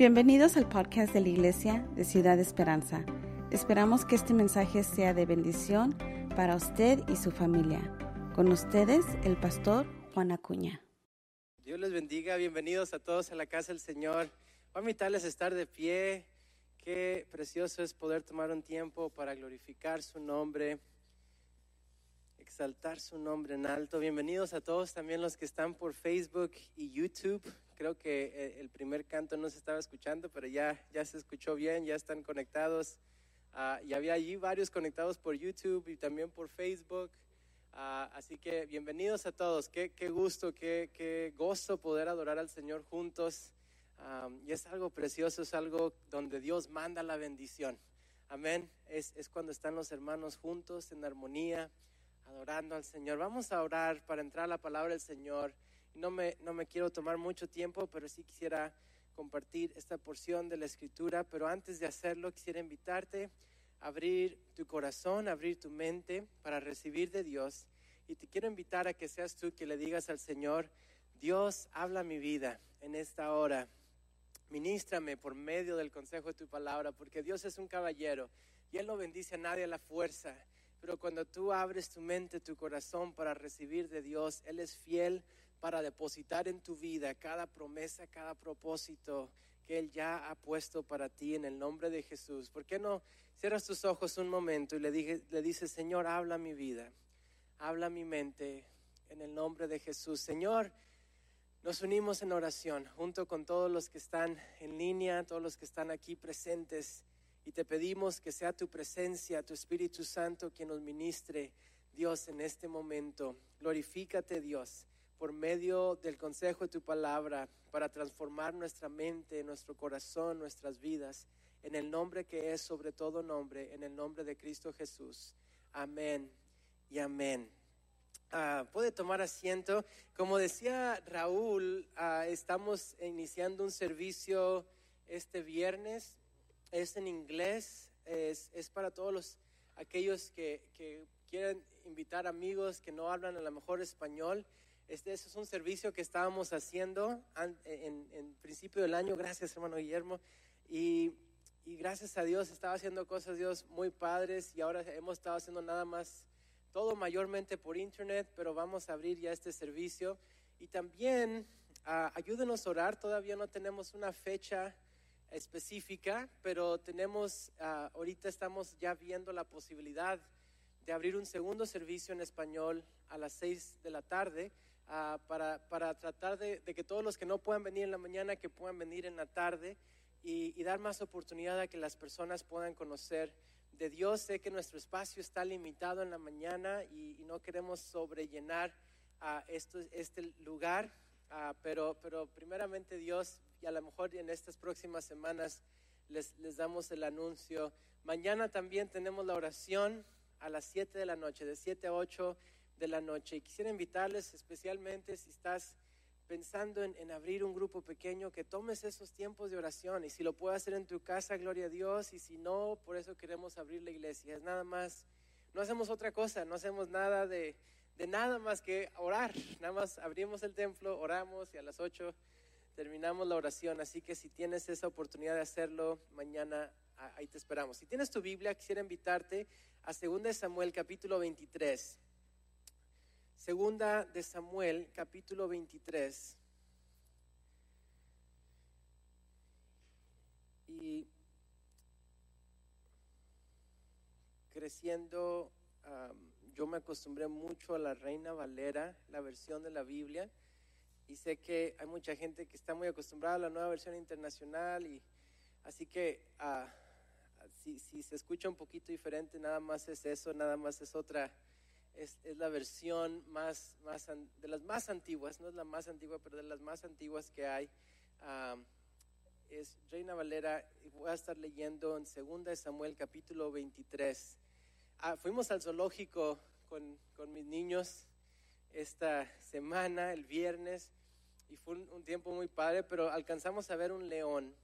Bienvenidos al podcast de la Iglesia de Ciudad Esperanza. Esperamos que este mensaje sea de bendición para usted y su familia. Con ustedes, el pastor Juan Acuña. Dios les bendiga, bienvenidos a todos a la casa del Señor. Voy a invitarles a estar de pie. Qué precioso es poder tomar un tiempo para glorificar su nombre, exaltar su nombre en alto. Bienvenidos a todos también los que están por Facebook y YouTube creo que eh, el primer canto no se estaba escuchando, pero ya, ya se escuchó bien, ya están conectados. Uh, y había allí varios conectados por YouTube y también por Facebook. Ah, así que bienvenidos a todos. Qué, qué gusto, qué, qué, gozo poder adorar al Señor juntos. y es algo precioso, es algo donde Dios manda la bendición. Amén. Es, es cuando están los hermanos juntos en armonía, adorando al Señor. Vamos a orar para entrar a la palabra del Señor. No me, no me quiero tomar mucho tiempo, pero sí quisiera compartir esta porción de la escritura. Pero antes de hacerlo, quisiera invitarte a abrir tu corazón, abrir tu mente para recibir de Dios. Y te quiero invitar a que seas tú que le digas al Señor, Dios, habla mi vida en esta hora. Ministrame por medio del consejo de tu palabra, porque Dios es un caballero y Él no bendice a nadie a la fuerza. Pero cuando tú abres tu mente, tu corazón para recibir de Dios, Él es fiel para depositar en tu vida cada promesa, cada propósito que Él ya ha puesto para ti en el nombre de Jesús. ¿Por qué no cierras tus ojos un momento y le, dije, le dices, Señor, habla mi vida, habla mi mente en el nombre de Jesús. Señor, nos unimos en oración junto con todos los que están en línea, todos los que están aquí presentes, y te pedimos que sea tu presencia, tu Espíritu Santo, quien nos ministre, Dios, en este momento. Glorifícate, Dios por medio del consejo de tu palabra para transformar nuestra mente, nuestro corazón, nuestras vidas, en el nombre que es sobre todo nombre, en el nombre de Cristo Jesús. Amén y amén. Ah, puede tomar asiento. Como decía Raúl, ah, estamos iniciando un servicio este viernes. Es en inglés, es, para todos los, aquellos que, que quieren invitar amigos que no hablan a lo mejor español. Este, es un servicio que estábamos haciendo en, principio del año, gracias hermano Guillermo, y, gracias a Dios estaba haciendo cosas Dios muy padres. Y ahora hemos estado haciendo nada más, todo mayormente por internet, pero vamos a abrir ya este servicio. Y también uh, ayúdenos a orar, todavía no tenemos una fecha específica, pero tenemos, ah, ahorita estamos ya viendo la posibilidad de abrir un segundo servicio en español a las seis de la tarde Ah, para, para, tratar de, que todos los que no puedan venir en la mañana, que puedan venir en la tarde y, dar más oportunidad a que las personas puedan conocer de Dios. Sé que nuestro espacio está limitado en la mañana y, no queremos sobrellenar a esto, este lugar, ah, pero, pero primeramente Dios, y a lo mejor en estas próximas semanas les, les damos el anuncio. Mañana también tenemos la oración a las 7 de la noche, de 7 a 8 de la noche. Y quisiera invitarles especialmente si estás pensando en, abrir un grupo pequeño, que tomes esos tiempos de oración. Y si lo puedes hacer en tu casa, gloria a Dios. Y si no, por eso queremos abrir la iglesia. Es nada más, no hacemos otra cosa, no hacemos nada de, de nada más que orar. Nada más abrimos el templo, oramos y a las 8 terminamos la oración. Así que si tienes esa oportunidad de hacerlo, mañana ahí te esperamos. Si tienes tu Biblia, quisiera invitarte a 2 Samuel capítulo 23. Segunda de Samuel, capítulo 23. Y creciendo, yo me acostumbré mucho a la Reina Valera, la versión de la Biblia, y sé que hay mucha gente que está muy acostumbrada a la nueva versión internacional, y así que ah, si, si se escucha un poquito diferente, nada más es eso, nada más es otra es, la versión más, más, de las más antiguas, no es la más antigua, pero de las más antiguas que hay. es Reina Valera, voy a estar leyendo en 2 Samuel capítulo 23. Ah, fuimos al zoológico con, con, mis niños esta semana, el viernes, y fue un, un tiempo muy padre, pero alcanzamos a ver un león.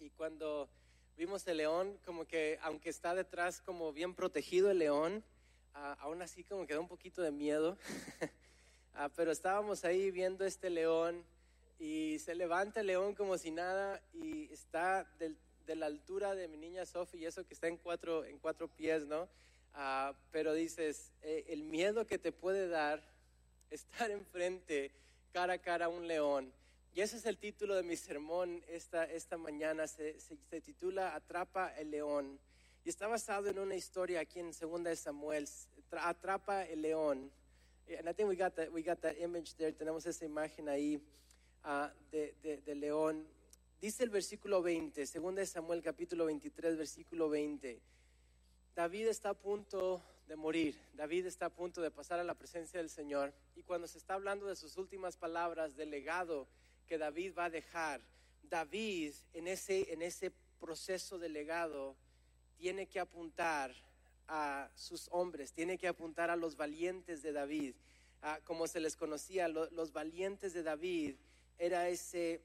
Y cuando vimos el león, como que aunque está detrás como bien protegido el león, aún así como quedó un poquito de miedo, ah, pero estábamos ahí viendo este león y se levanta el león como si nada y está de la altura de mi niña Sophie y eso que está en cuatro, en cuatro pies, ¿no? Ah, pero dices, eh, el miedo que te puede dar estar enfrente cara a cara a un león. Y ese es el título de mi sermón esta, esta mañana. Se- se titula Atrapa el león. Y está basado en una historia aquí en Segunda de Samuel. Tra- Atrapa el león. And I think we got that, we got that image there. Tenemos esa imagen ahí ah, de, de- león. Dice el versículo 20, Segunda de Samuel capítulo 23, versículo 20. David está a punto de morir. David está a punto de pasar a la presencia del Señor. Y cuando se está hablando de sus últimas palabras, del legado que David va a dejar, David en ese, en ese proceso de legado tiene que apuntar a sus hombres, tiene que apuntar a los valientes de David. Ah, como se les conocía, lo- los valientes de David era ese,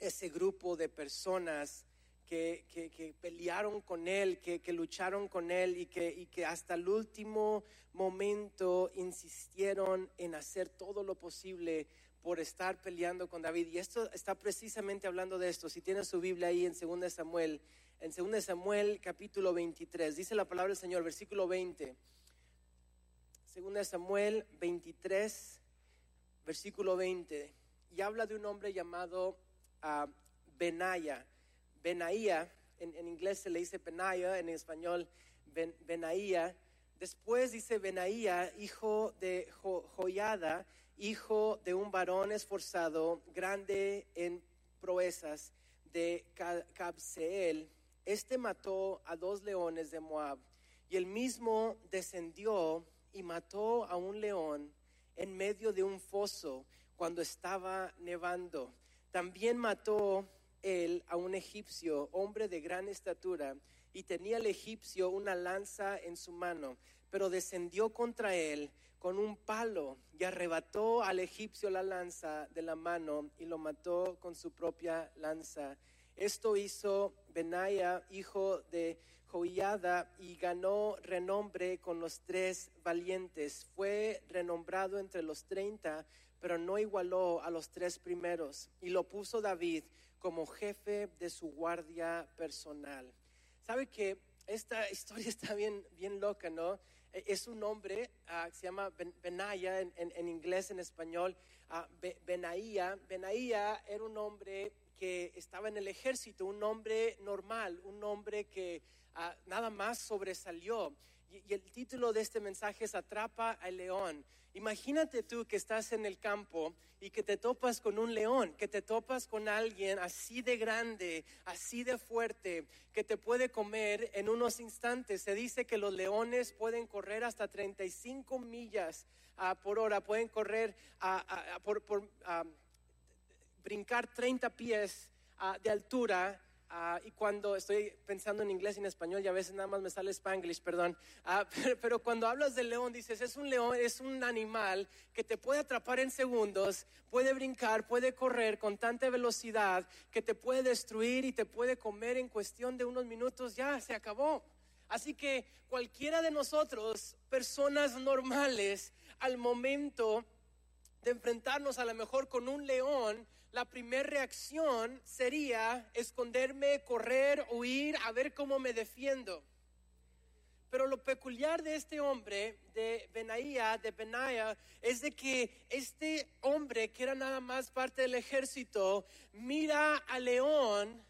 ese grupo de personas que, que- que pelearon con él, que, que lucharon con él y que, y que hasta el último momento insistieron en hacer todo lo posible por estar peleando con David. Y esto está precisamente hablando de esto. Si tienes su Biblia ahí en 2 Samuel, en 2 Samuel capítulo 23, dice la palabra del Señor, versículo 20. 2 Samuel 23, versículo 20. Y habla de un hombre llamado ah, Benaya. Benaía, en, en inglés se le dice Benaya, en español Ben- Benaía. Después dice Benaía, hijo de Jo- Joiada, hijo de un varón esforzado, grande en proezas de Ca- Cabseel. Este mató a dos leones de Moab y él mismo descendió y mató a un león en medio de un foso cuando estaba nevando. También mató él a un egipcio, hombre de gran estatura, y tenía el egipcio una lanza en su mano, pero descendió contra él con un palo y arrebató al egipcio la lanza de la mano y lo mató con su propia lanza. Esto hizo Benaya, hijo de Joiada, y ganó renombre con los tres valientes. Fue renombrado entre los treinta, pero no igualó a los tres primeros. Y lo puso David como jefe de su guardia personal. ¿Sabe que esta historia está bien, bien loca, no? Eh, Es un hombre ah, que se llama Ben- Benaya en, en- inglés, en español, ah, Be- Benaía. Benaía era un hombre que estaba en el ejército, un hombre normal, un hombre que ah, nada más sobresalió. Y, el título de este mensaje es Atrapa al león. Imagínate tú que estás en el campo y que te topas con un león, que te topas con alguien así de grande, así de fuerte, que te puede comer en unos instantes. Se dice que los leones pueden correr hasta 35 millas ah, por hora, pueden correr ah, por, brincar 30 pies ah, de altura. ah, y cuando estoy pensando en inglés y en español, y a veces nada más me sale spanglish, perdón. ah, pero, pero cuando hablas del león, dices, es un león, es un animal que te puede atrapar en segundos, puede brincar, puede correr con tanta velocidad, que te puede destruir y te puede comer en cuestión de unos minutos, ya se acabó. Así que cualquiera de nosotros, personas normales, al momento de enfrentarnos a lo mejor con un león, la primera reacción sería esconderme, correr, huir, a ver cómo me defiendo. Pero lo peculiar de este hombre, de Benaía, de Benaya, es de que este hombre, que era nada más parte del ejército, mira al león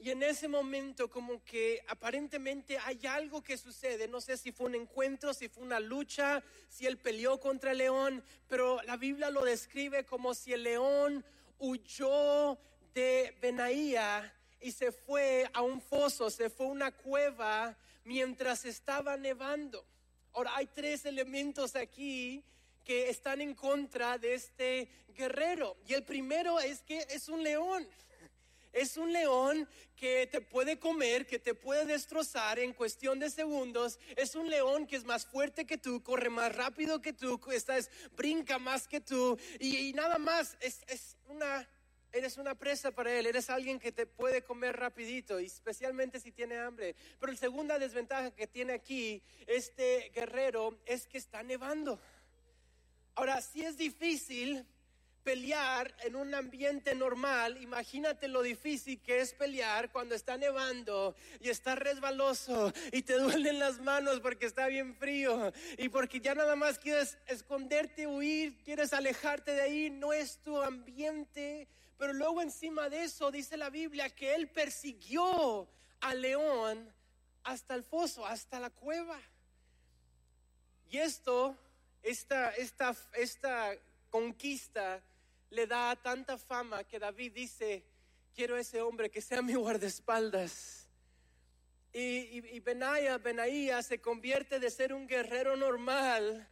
y en ese momento como que aparentemente hay algo que sucede, no sé si fue un encuentro, si fue una lucha, si él peleó contra el león, pero la Biblia lo describe como si el león huyó de Benaía y se fue a un foso, se fue a una cueva mientras estaba nevando. Ahora hay tres elementos aquí que están en contra de este guerrero y el primero es que es un león. Es un león que te puede comer, que te puede destrozar en cuestión de segundos. Es un león que es más fuerte que tú, corre más rápido que tú, estás, brinca más que tú. Y, y nada más, es, es una, eres una presa para él. Eres alguien que te puede comer rapidito, y especialmente si tiene hambre. Pero la segunda desventaja que tiene aquí este guerrero es que está nevando. Ahora, sí es difícil pelear en un ambiente normal, imagínate lo difícil que es pelear cuando está nevando y está resbaloso y te duelen las manos porque está bien frío y porque ya nada más quieres esconderte, huir, quieres alejarte de ahí, no es tu ambiente. Pero luego encima de eso dice la Biblia que él persiguió al león hasta el foso, hasta la cueva. Y esto, esta, esta, esta conquista le da tanta fama que David dice, quiero ese hombre que sea mi guardaespaldas. Y, y, y Benaía, se convierte de ser un guerrero normal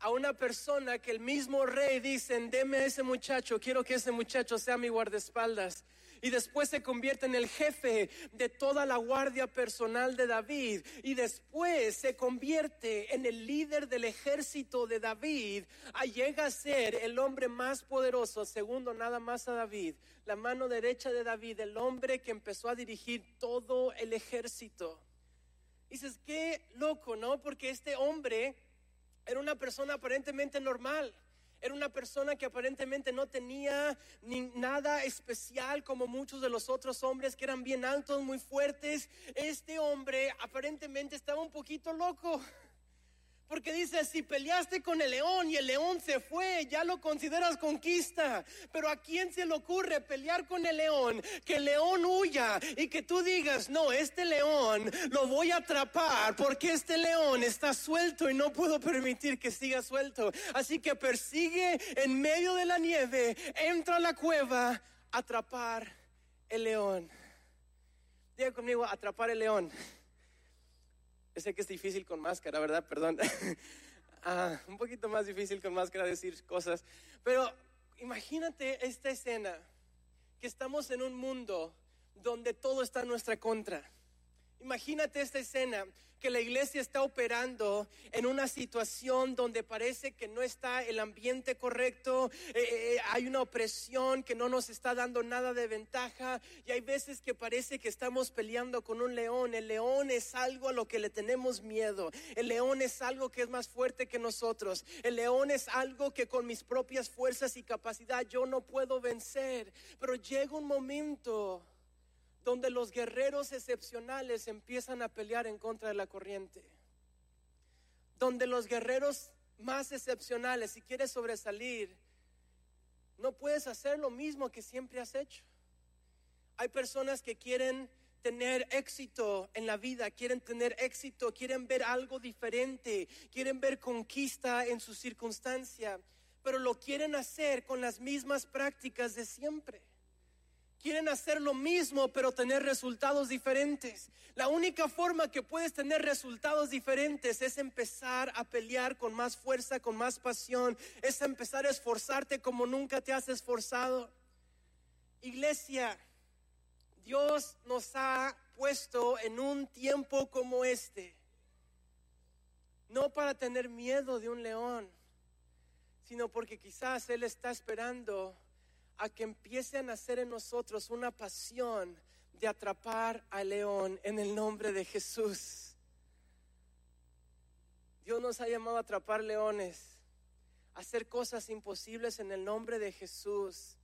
a una persona que el mismo rey dice, deme a ese muchacho, quiero que ese muchacho sea mi guardaespaldas y después se convierte en el jefe de toda la guardia personal de David y después se convierte en el líder del ejército de David, llega a ser el hombre más poderoso, segundo nada más a David, la mano derecha de David, el hombre que empezó a dirigir todo el ejército. Dices, qué loco, ¿no? Porque este hombre era una persona aparentemente normal era una persona que aparentemente no tenía ni nada especial como muchos de los otros hombres que eran bien altos, muy fuertes. Este hombre aparentemente estaba un poquito loco. Porque dice, si peleaste con el león y el león se fue, ya lo consideras conquista. Pero a quién se le ocurre pelear con el león, que el león huya y que tú digas, no, este león lo voy a atrapar porque este león está suelto y no puedo permitir que siga suelto. Así que persigue en medio de la nieve, entra a la cueva, atrapar el león. Diga conmigo, atrapar el león sé que es difícil con máscara, ¿verdad? Perdón. Ah, un poquito más difícil con máscara decir cosas. Pero imagínate esta escena, que estamos en un mundo donde todo está en nuestra contra. Imagínate esta escena que la iglesia está operando en una situación donde parece que no está el ambiente correcto, eh, eh, hay una opresión que no nos está dando nada de ventaja y hay veces que parece que estamos peleando con un león. El león es algo a lo que le tenemos miedo. El león es algo que es más fuerte que nosotros. El león es algo que con mis propias fuerzas y capacidad yo no puedo vencer. Pero llega un momento donde los guerreros excepcionales empiezan a pelear en contra de la corriente. Donde los guerreros más excepcionales, si quieres sobresalir, no puedes hacer lo mismo que siempre has hecho. Hay personas que quieren tener éxito en la vida, quieren tener éxito, quieren ver algo diferente, quieren ver conquista en su circunstancia, pero lo quieren hacer con las mismas prácticas de siempre. Quieren hacer lo mismo, pero tener resultados diferentes. La única forma que puedes tener resultados diferentes es empezar a pelear con más fuerza, con más pasión. Es empezar a esforzarte como nunca te has esforzado. Iglesia, Dios nos ha puesto en un tiempo como este. No para tener miedo de un león, sino porque quizás Él está esperando a que empiece a nacer en nosotros una pasión de atrapar al león en el nombre de Jesús. Dios nos ha llamado a atrapar leones, a hacer cosas imposibles en el nombre de Jesús.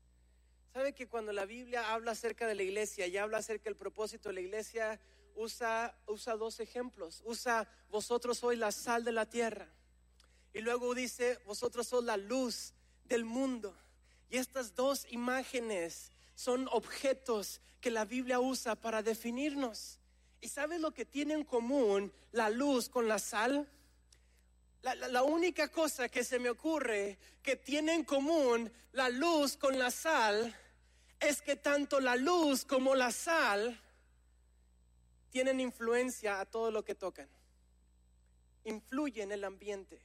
¿Sabe que cuando la Biblia habla acerca de la iglesia y habla acerca del propósito de la iglesia, usa, usa dos ejemplos? Usa, vosotros sois la sal de la tierra. Y luego dice, vosotros sois la luz del mundo. Y estas dos imágenes son objetos que la Biblia usa para definirnos. ¿Y sabes lo que tiene en común la luz con la sal? La, única cosa que se me ocurre que tiene en común la luz con la sal es que tanto la luz como la sal tienen influencia a todo lo que tocan. Influyen en el ambiente.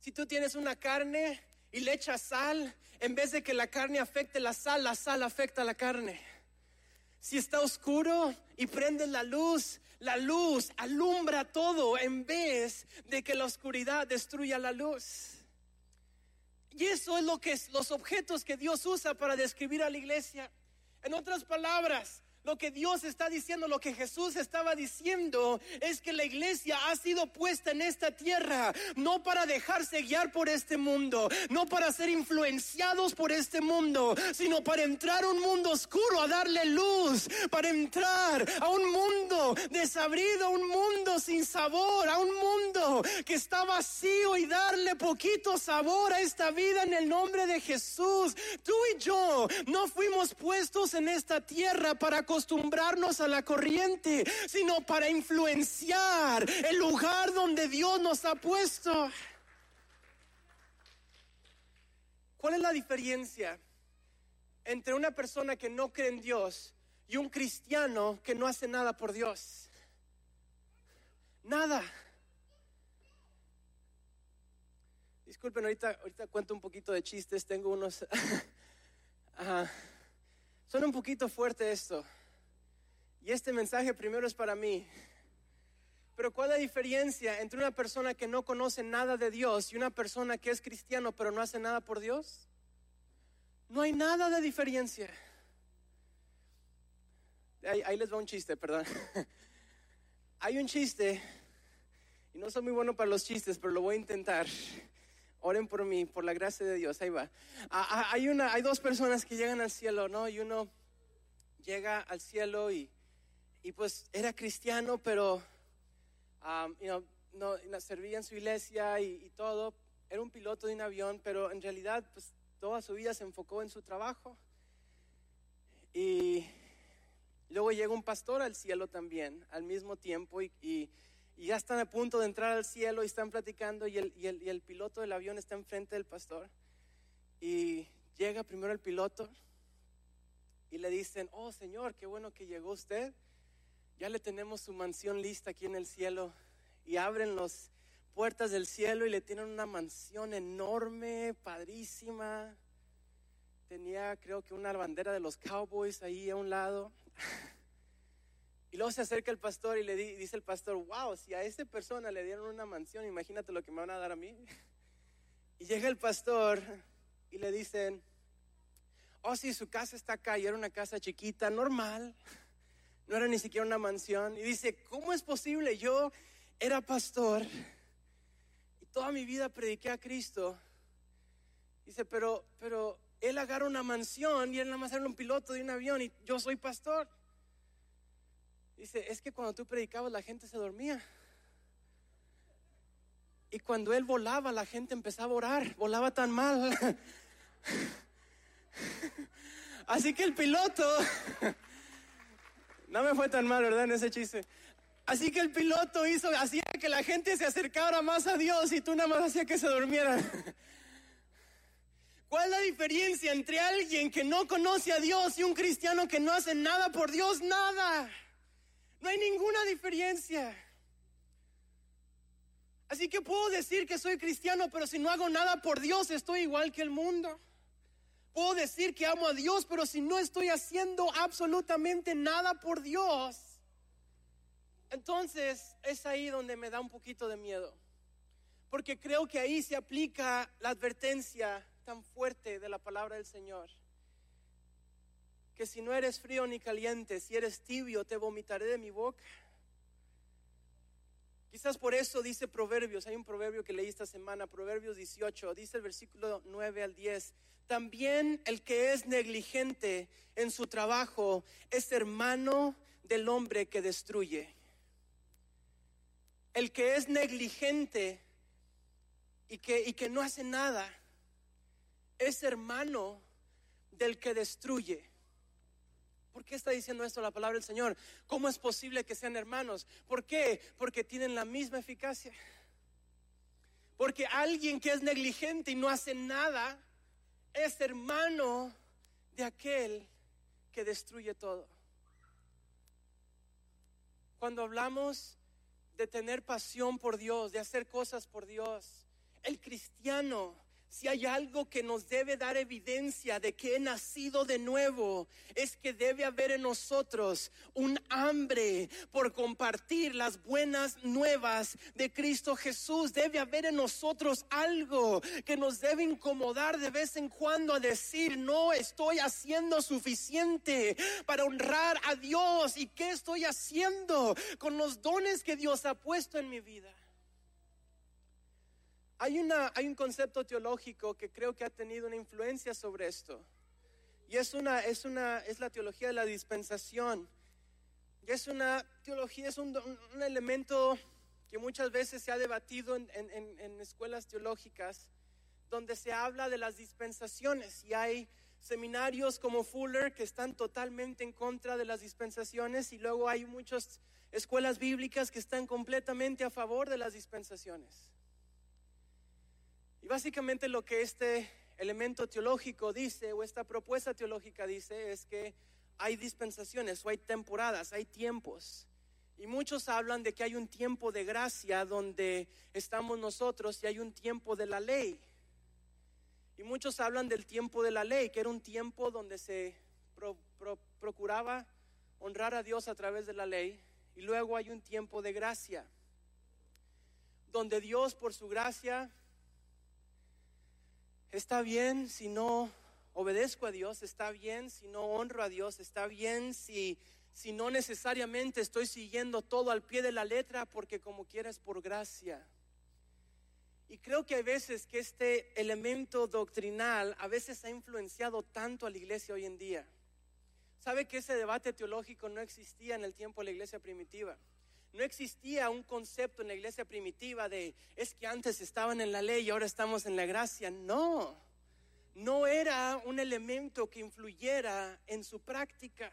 Si tú tienes una carne y le echas sal, en vez de que la carne afecte la sal, la sal afecta la carne. Si está oscuro y prendes la luz, la luz alumbra todo en vez de que la oscuridad destruya la luz. Y eso es lo que es los objetos que Dios usa para describir a la iglesia. En otras palabras, Lo que Dios está diciendo, lo que Jesús estaba diciendo, es que la iglesia ha sido puesta en esta tierra, no para dejarse guiar por este mundo, no para ser influenciados por este mundo, sino para entrar a un mundo oscuro, a darle luz, para entrar a un mundo desabrido, a un mundo sin sabor, a un mundo que está vacío y darle poquito sabor a esta vida en el nombre de Jesús. Tú y yo no fuimos puestos en esta tierra para acostumbrarnos a la corriente, sino para influenciar el lugar donde Dios nos ha puesto. ¿Cuál es la diferencia entre una persona que no cree en Dios y un cristiano que no hace nada por Dios? Nada. Disculpen, ahorita, ahorita cuento un poquito de chistes, tengo unos... Ajá. Son un poquito fuerte esto. Y este mensaje primero es para mí. Pero ¿cuál es la diferencia entre una persona que no conoce nada de Dios y una persona que es cristiano pero no hace nada por Dios? No hay nada de diferencia. Ahí, les va un chiste, perdón. hay un chiste, y no soy muy bueno para los chistes, pero lo voy a intentar. Oren por mí, por la gracia de Dios. Ahí va. Ah, ah, hay, una, hay dos personas que llegan al cielo, ¿no? Y uno llega al cielo y, y pues era cristiano, pero um, you know, no, no, servía en su iglesia y, y, todo. Era un piloto de un avión, pero en realidad pues toda su vida se enfocó en su trabajo. Y luego llega un pastor al cielo también, al mismo tiempo, y, y y ya están a punto de entrar al cielo y están platicando y el, el, y el piloto del avión está enfrente del pastor. Y llega primero el piloto y le dicen, oh Señor, qué bueno que llegó usted. Ya le tenemos su mansión lista aquí en el cielo. Y abren las puertas del cielo y le tienen una mansión enorme, padrísima. Tenía creo que una bandera de los Cowboys ahí a un lado. Y luego se acerca el pastor y le dice el pastor, wow, si a esta persona le dieron una mansión, imagínate lo que me van a dar a mí. Y llega el pastor y le dicen, oh, sí, su casa está acá y era una casa chiquita, normal, no era ni siquiera una mansión. Y dice, ¿cómo es posible? Yo era pastor y toda mi vida prediqué a Cristo. Dice, pero, pero él agarra una mansión y él nada más era un piloto de un avión y yo soy pastor. Dice, es que cuando tú predicabas la gente se dormía. Y cuando él volaba, la gente empezaba a orar. Volaba tan mal. Así que el piloto, no me fue tan mal, ¿verdad? En ese chiste. Así que el piloto hizo, hacía que la gente se acercara más a Dios y tú nada más hacía que se durmiera. ¿Cuál es la diferencia entre alguien que no conoce a Dios y un cristiano que no hace nada por Dios? Nada. No hay ninguna diferencia. Así que puedo decir que soy cristiano, pero si no hago nada por Dios, estoy igual que el mundo. Puedo decir que amo a Dios, pero si no estoy haciendo absolutamente nada por Dios, entonces es ahí donde me da un poquito de miedo. Porque creo que ahí se aplica la advertencia tan fuerte de la palabra del Señor que si no eres frío ni caliente, si eres tibio, te vomitaré de mi boca. Quizás por eso dice Proverbios, hay un proverbio que leí esta semana, Proverbios 18, dice el versículo 9 al 10, también el que es negligente en su trabajo es hermano del hombre que destruye. El que es negligente y que, y que no hace nada es hermano del que destruye. ¿Por qué está diciendo esto la palabra del Señor? ¿Cómo es posible que sean hermanos? ¿Por qué? Porque tienen la misma eficacia. Porque alguien que es negligente y no hace nada es hermano de aquel que destruye todo. Cuando hablamos de tener pasión por Dios, de hacer cosas por Dios, el cristiano si hay algo que nos debe dar evidencia de que he nacido de nuevo, es que debe haber en nosotros un hambre por compartir las buenas nuevas de Cristo Jesús. Debe haber en nosotros algo que nos debe incomodar de vez en cuando a decir, no estoy haciendo suficiente para honrar a Dios. ¿Y qué estoy haciendo con los dones que Dios ha puesto en mi vida? Hay, una, hay un concepto teológico que creo que ha tenido una influencia sobre esto. Y es, una, es, una, es la teología de la dispensación. Y es una teología, es un, un elemento que muchas veces se ha debatido en, en, en, escuelas teológicas, donde se habla de las dispensaciones. Y hay seminarios como Fuller que están totalmente en contra de las dispensaciones. Y luego hay muchas escuelas bíblicas que están completamente a favor de las dispensaciones. Y básicamente lo que este elemento teológico dice o esta propuesta teológica dice es que hay dispensaciones o hay temporadas, hay tiempos. Y muchos hablan de que hay un tiempo de gracia donde estamos nosotros y hay un tiempo de la ley. Y muchos hablan del tiempo de la ley, que era un tiempo donde se procuraba honrar a Dios a través de la ley. Y luego hay un tiempo de gracia, donde Dios por su gracia Está bien si no obedezco a Dios, está bien si no honro a Dios, está bien si, si no necesariamente estoy siguiendo todo al pie de la letra porque como quieras por gracia. Y creo que hay veces que este elemento doctrinal a veces ha influenciado tanto a la iglesia hoy en día. ¿Sabe que ese debate teológico no existía en el tiempo de la iglesia primitiva? No existía un concepto en la iglesia primitiva de es que antes estaban en la ley y ahora estamos en la gracia. No, no era un elemento que influyera en su práctica.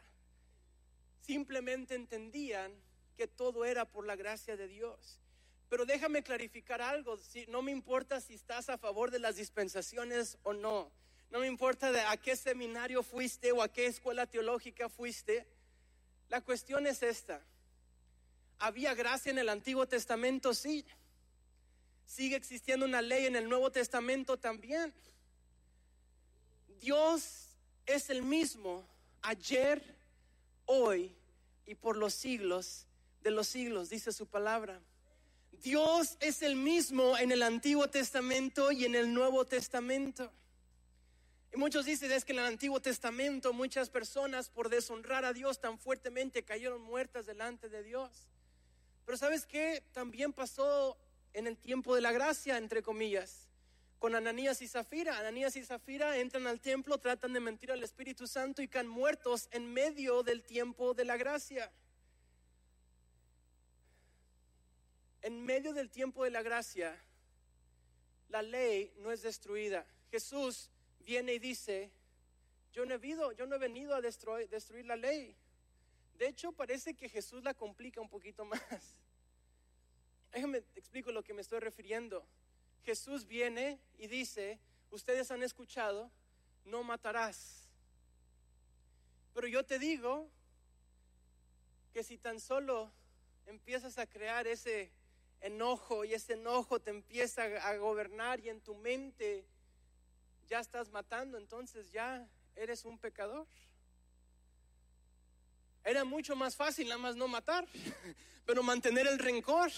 Simplemente entendían que todo era por la gracia de Dios. Pero déjame clarificar algo, no me importa si estás a favor de las dispensaciones o no. No me importa a qué seminario fuiste o a qué escuela teológica fuiste. La cuestión es esta. ¿Había gracia en el Antiguo Testamento? Sí. ¿Sigue existiendo una ley en el Nuevo Testamento también? Dios es el mismo ayer, hoy y por los siglos de los siglos, dice su palabra. Dios es el mismo en el Antiguo Testamento y en el Nuevo Testamento. Y muchos dicen es que en el Antiguo Testamento muchas personas por deshonrar a Dios tan fuertemente cayeron muertas delante de Dios. Pero ¿sabes qué? También pasó en el tiempo de la gracia, entre comillas, con Ananías y Zafira. Ananías y Zafira entran al templo, tratan de mentir al Espíritu Santo y caen muertos en medio del tiempo de la gracia. En medio del tiempo de la gracia, la ley no es destruida. Jesús viene y dice, yo no he venido, yo no he venido a destruir, destruir la ley. De hecho, parece que Jesús la complica un poquito más. Déjame explico lo que me estoy refiriendo. Jesús viene y dice, ustedes han escuchado, no matarás. Pero yo te digo que si tan solo empiezas a crear ese enojo y ese enojo te empieza a gobernar y en tu mente ya estás matando, entonces ya eres un pecador. Era mucho más fácil nada más no matar, pero mantener el rencor.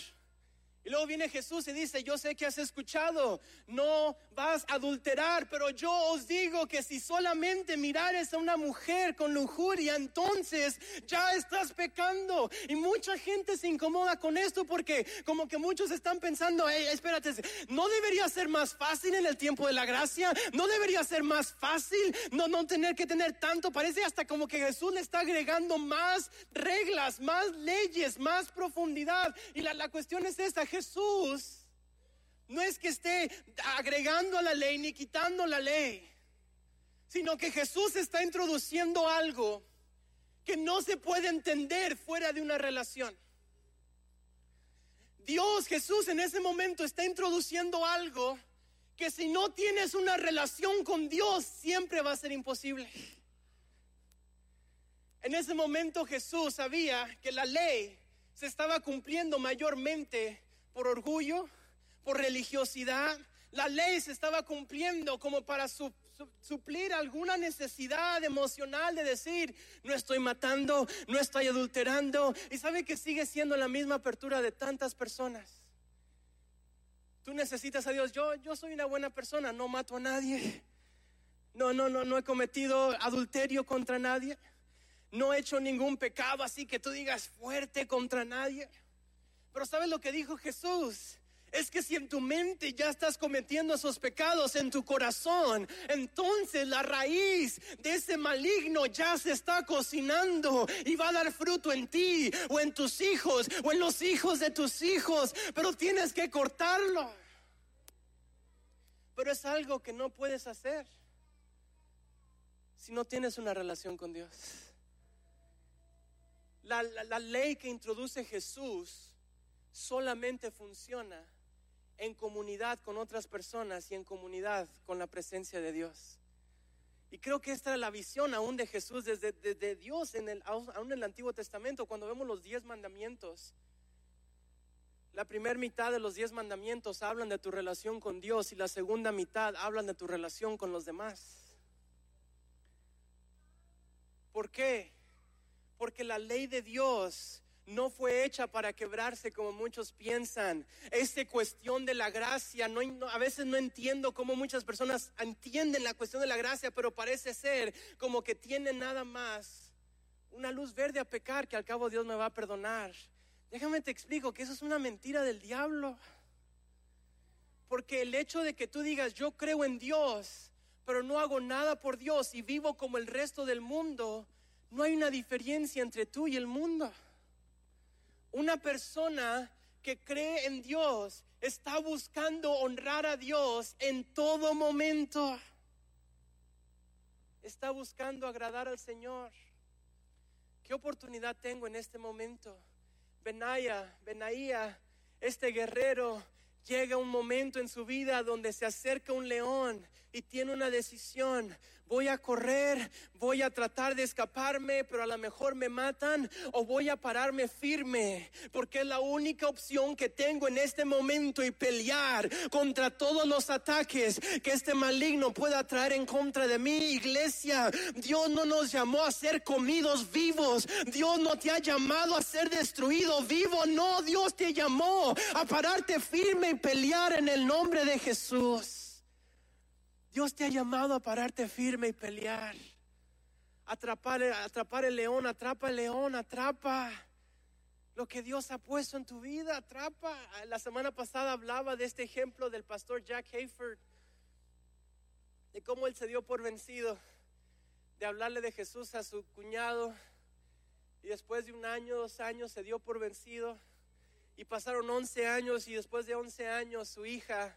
Y luego viene Jesús y dice, yo sé que has escuchado, no vas a adulterar, pero yo os digo que si solamente mirares a una mujer con lujuria, entonces ya estás pecando. Y mucha gente se incomoda con esto porque como que muchos están pensando, espérate, ¿no debería ser más fácil en el tiempo de la gracia? ¿No debería ser más fácil no, no tener que tener tanto? Parece hasta como que Jesús le está agregando más reglas, más leyes, más profundidad. Y la, la cuestión es esta, Jesús no es que esté agregando a la ley ni quitando la ley, sino que Jesús está introduciendo algo que no se puede entender fuera de una relación. Dios, Jesús en ese momento está introduciendo algo que si no tienes una relación con Dios siempre va a ser imposible. En ese momento Jesús sabía que la ley se estaba cumpliendo mayormente por orgullo, por religiosidad, la ley se estaba cumpliendo como para su- su- suplir alguna necesidad emocional de decir, no estoy matando, no estoy adulterando. Y sabe que sigue siendo la misma apertura de tantas personas. Tú necesitas a Dios. Yo, yo soy una buena persona, no mato a nadie. No, no, no, no he cometido adulterio contra nadie. No he hecho ningún pecado así que tú digas fuerte contra nadie. Pero ¿sabes lo que dijo Jesús? Es que si en tu mente ya estás cometiendo esos pecados en tu corazón, entonces la raíz de ese maligno ya se está cocinando y va a dar fruto en ti o en tus hijos o en los hijos de tus hijos, pero tienes que cortarlo. Pero es algo que no puedes hacer si no tienes una relación con Dios. La, la- ley que introduce Jesús solamente funciona en comunidad con otras personas y en comunidad con la presencia de Dios. Y creo que esta era la visión aún de Jesús desde, desde Dios, en el, aún en el Antiguo Testamento, cuando vemos los diez mandamientos. La primera mitad de los diez mandamientos hablan de tu relación con Dios y la segunda mitad hablan de tu relación con los demás. ¿Por qué? Porque la ley de Dios no fue hecha para quebrarse como muchos piensan. Esta cuestión de la gracia, a veces no entiendo cómo muchas personas entienden la cuestión de la gracia, pero parece ser como que tienen nada más una luz verde a pecar que al cabo Dios me va a perdonar. Déjame te explico que eso es una mentira del diablo. Porque el hecho de que tú digas yo creo en Dios, pero no hago nada por Dios y vivo como el resto del mundo, no hay una diferencia entre tú y el mundo. Una persona que cree en Dios está buscando honrar a Dios en todo momento. Está buscando agradar al Señor. ¿Qué oportunidad tengo en este momento? Benaya, Benaía, este guerrero, llega un momento en su vida donde se acerca un león y tiene una decisión. Voy a correr, voy a tratar de escaparme, pero a lo mejor me matan o voy a pararme firme, porque es la única opción que tengo en este momento y pelear contra todos los ataques que este maligno pueda traer en contra de mi iglesia. Dios no nos llamó a ser comidos vivos. Dios no te ha llamado a ser destruido vivo. No, Dios te llamó a pararte firme y pelear en el nombre de Jesús. Dios te ha llamado a pararte firme y pelear. Atrapar, atrapar el león, atrapa el león, atrapa lo que Dios ha puesto en tu vida, atrapa. La semana pasada hablaba de este ejemplo del pastor Jack Hayford, de cómo él se dio por vencido, de hablarle de Jesús a su cuñado, y después de un año, dos años, se dio por vencido, y pasaron 11 años, y después de 11 años, su hija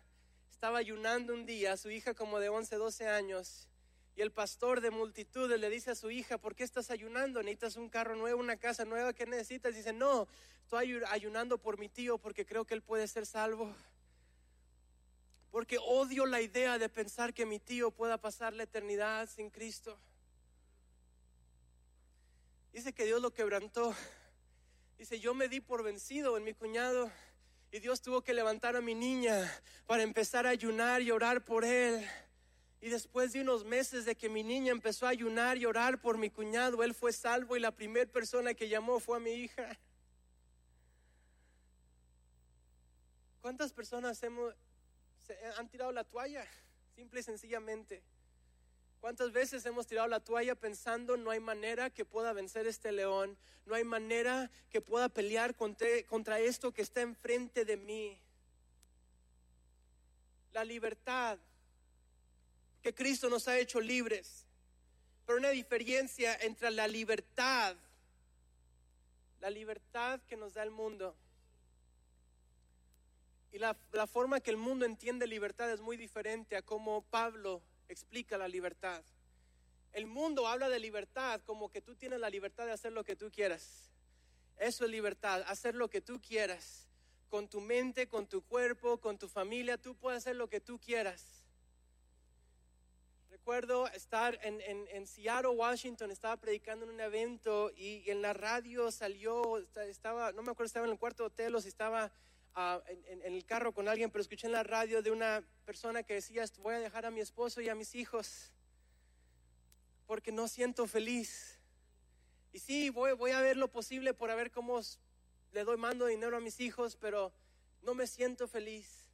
estaba ayunando un día, su hija como de 11, 12 años, y el pastor de multitudes le dice a su hija, ¿por qué estás ayunando? ¿Necesitas un carro nuevo, una casa nueva? ¿Qué necesitas? Dice, no, estoy ayu- ayunando por mi tío porque creo que él puede ser salvo. Porque odio la idea de pensar que mi tío pueda pasar la eternidad sin Cristo. Dice que Dios lo quebrantó. Dice, yo me di por vencido en mi cuñado y Dios tuvo que levantar a mi niña para empezar a ayunar y orar por él. Y después de unos meses de que mi niña empezó a ayunar y orar por mi cuñado, él fue salvo y la primera persona que llamó fue a mi hija. ¿Cuántas personas hemos, se han tirado la toalla? Simple y sencillamente. ¿Cuántas veces hemos tirado la toalla pensando no hay manera que pueda vencer este león? No hay manera que pueda pelear contra, contra esto que está enfrente de mí. La libertad que Cristo nos ha hecho libres. Pero una diferencia entre la libertad, la libertad que nos da el mundo y la, la forma que el mundo entiende libertad es muy diferente a cómo Pablo explica la libertad. El mundo habla de libertad como que tú tienes la libertad de hacer lo que tú quieras. Eso es libertad, hacer lo que tú quieras. Con tu mente, con tu cuerpo, con tu familia, tú puedes hacer lo que tú quieras. Recuerdo estar en, en, en Seattle, Washington, estaba predicando en un evento y en la radio salió, esta- estaba, no me acuerdo, estaba en el cuarto hotel o si estaba en, el carro con alguien, pero escuché en la radio de una persona que decía, voy a dejar a mi esposo y a mis hijos porque no siento feliz. Y sí, voy, voy a ver lo posible por a ver cómo le doy mando dinero a mis hijos, pero no me siento feliz.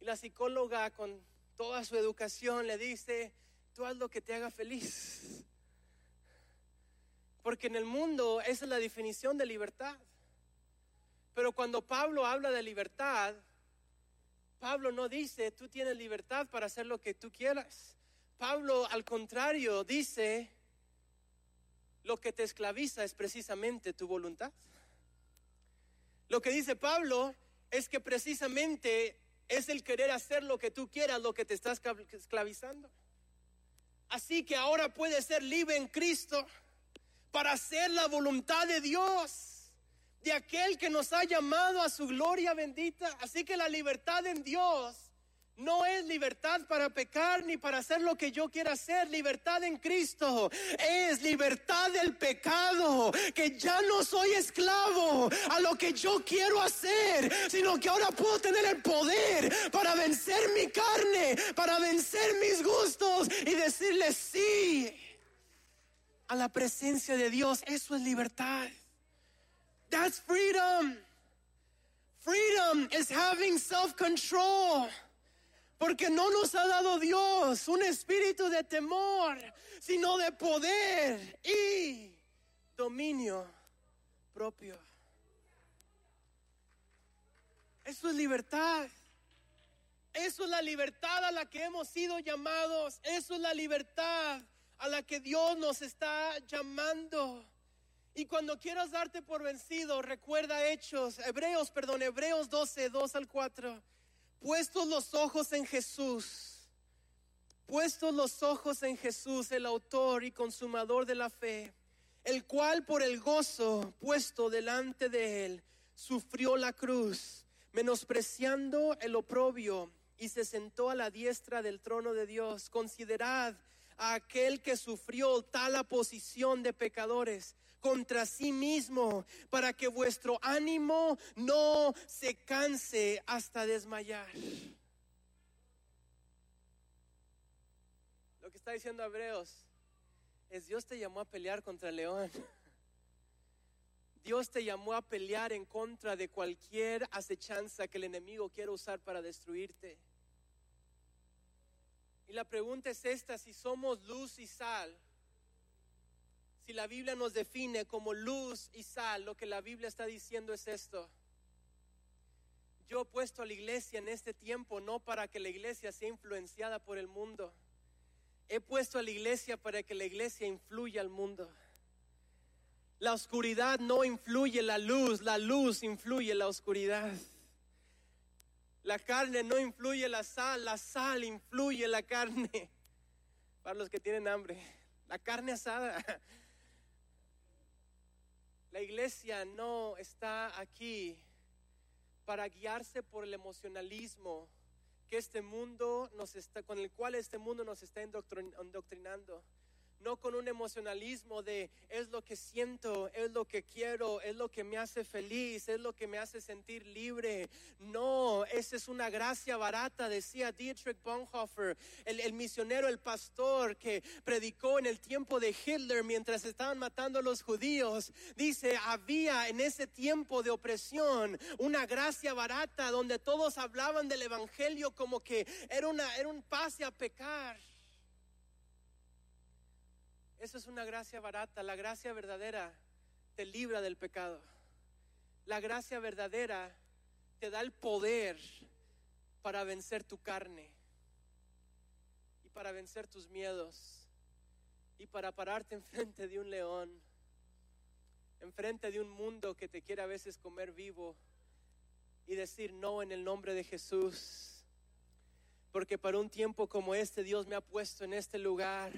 Y la psicóloga con toda su educación le dice, tú haz lo que te haga feliz. Porque en el mundo esa es la definición de libertad. Pero cuando Pablo habla de libertad, Pablo no dice, tú tienes libertad para hacer lo que tú quieras. Pablo, al contrario, dice, lo que te esclaviza es precisamente tu voluntad. Lo que dice Pablo es que precisamente es el querer hacer lo que tú quieras, lo que te está esclav- esclavizando. Así que ahora puedes ser libre en Cristo para hacer la voluntad de Dios, aquel que nos ha llamado a su gloria bendita. Así que la libertad en Dios no es libertad para pecar ni para hacer lo que yo quiera hacer. Libertad en Cristo es libertad del pecado. Que ya no soy esclavo a lo que yo quiero hacer, sino que ahora puedo tener el poder para vencer mi carne, para vencer mis gustos y decirle sí a la presencia de Dios. Eso es libertad. That's freedom. Freedom is having self-control. Porque no nos ha dado Dios un espíritu de temor, sino de poder y dominio propio. Eso es libertad. Eso es la libertad a la que hemos sido llamados. Eso es la libertad a la que Dios nos está llamando. Y cuando quieras darte por vencido, recuerda Hechos, Hebreos, perdón, Hebreos 12, 2 al 4. Puestos los ojos en Jesús, puestos los ojos en Jesús, el autor y consumador de la fe, el cual por el gozo puesto delante de él sufrió la cruz, menospreciando el oprobio y se sentó a la diestra del trono de Dios. Considerad a aquel que sufrió tal oposición de pecadores contra sí mismo, para que vuestro ánimo no se canse hasta desmayar. Lo que está diciendo Hebreos es Dios te llamó a pelear contra el león. Dios te llamó a pelear en contra de cualquier acechanza que el enemigo quiera usar para destruirte. Y la pregunta es esta, si somos luz y sal, si la Biblia nos define como luz y sal, lo que la Biblia está diciendo es esto. Yo he puesto a la iglesia en este tiempo no para que la iglesia sea influenciada por el mundo. He puesto a la iglesia para que la iglesia influya al mundo. La oscuridad no influye la luz, la luz influye la oscuridad. La carne no influye la sal, la sal influye la carne. Para los que tienen hambre, la carne asada. La iglesia no está aquí para guiarse por el emocionalismo que este mundo nos está, con el cual este mundo nos está indoctrin- indoctrinando. No con un emocionalismo de es lo que siento, es lo que quiero, es lo que me hace feliz, es lo que me hace sentir libre. No, esa es una gracia barata, decía Dietrich Bonhoeffer, el, el misionero, el pastor que predicó en el tiempo de Hitler mientras estaban matando a los judíos. Dice, había en ese tiempo de opresión una gracia barata donde todos hablaban del evangelio como que era, una, era un pase a pecar. Eso es una gracia barata. La gracia verdadera te libra del pecado. La gracia verdadera te da el poder para vencer tu carne y para vencer tus miedos y para pararte enfrente de un león, enfrente de un mundo que te quiere a veces comer vivo y decir no en el nombre de Jesús. Porque para un tiempo como este Dios me ha puesto en este lugar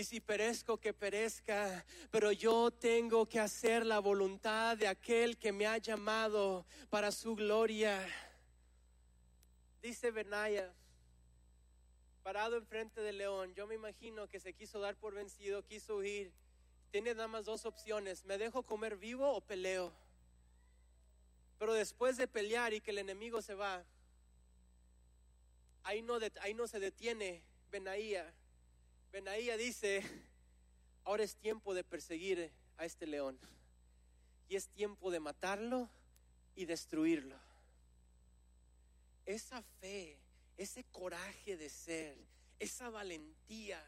y si perezco, que perezca, pero yo tengo que hacer la voluntad de aquel que me ha llamado para su gloria. Dice Benaya, parado enfrente del león, yo me imagino que se quiso dar por vencido, quiso huir. Tiene nada más dos opciones, me dejo comer vivo o peleo. Pero después de pelear y que el enemigo se va, ahí no, ahí no se detiene Benaía. Benaía dice, ahora es tiempo de perseguir a este león. Y es tiempo de matarlo y destruirlo. Esa fe, ese coraje de ser, esa valentía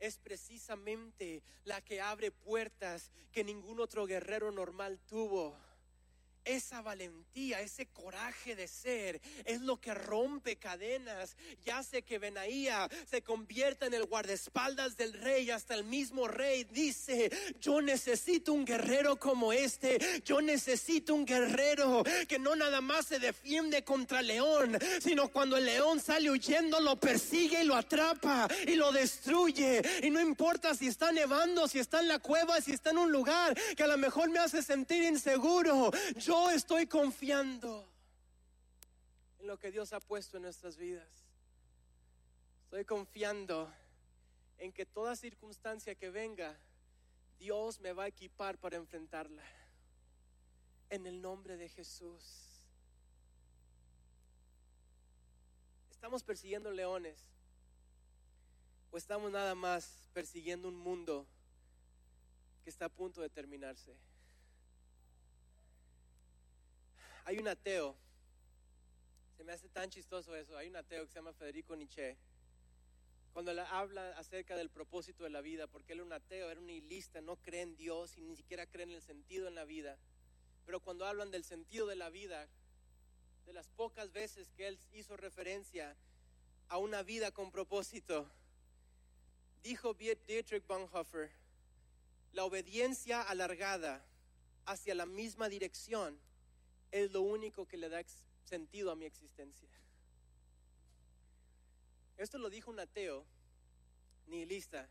es precisamente la que abre puertas que ningún otro guerrero normal tuvo esa valentía, ese coraje de ser, es lo que rompe cadenas y hace que Benaía se convierta en el guardaespaldas del rey. Hasta el mismo rey dice, yo necesito un guerrero como este, yo necesito un guerrero que no nada más se defiende contra el león, sino cuando el león sale huyendo lo persigue y lo atrapa y lo destruye. Y no importa si está nevando, si está en la cueva, si está en un lugar que a lo mejor me hace sentir inseguro. Yo estoy confiando en lo que Dios ha puesto en nuestras vidas. Estoy confiando en que toda circunstancia que venga, Dios me va a equipar para enfrentarla. En el nombre de Jesús. ¿Estamos persiguiendo leones? ¿O estamos nada más persiguiendo un mundo que está a punto de terminarse? Hay un ateo, se me hace tan chistoso eso, hay un ateo que se llama Federico Nietzsche. Cuando habla acerca del propósito de la vida, porque él era un ateo, era un nihilista, no cree en Dios y ni siquiera cree en el sentido en la vida. Pero cuando hablan del sentido de la vida, de las pocas veces que él hizo referencia a una vida con propósito, dijo Dietrich Bonhoeffer, la obediencia alargada hacia la misma dirección es lo único que le da sentido a mi existencia. Esto lo dijo un ateo nihilista,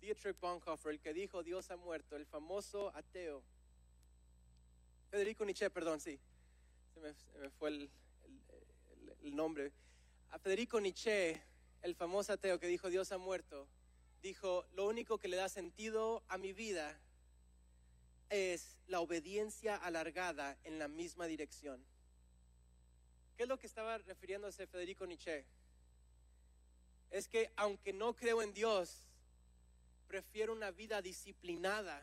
Dietrich Bonhoeffer, el que dijo Dios ha muerto, el famoso ateo. Federico Nietzsche, perdón, sí, se me, fue el, nombre. A Federico Nietzsche, el famoso ateo que dijo Dios ha muerto, dijo, lo único que le da sentido a mi vida es la obediencia alargada en la misma dirección. ¿Qué es lo que estaba refiriéndose Federico Nietzsche? Es que aunque no creo en Dios, prefiero una vida disciplinada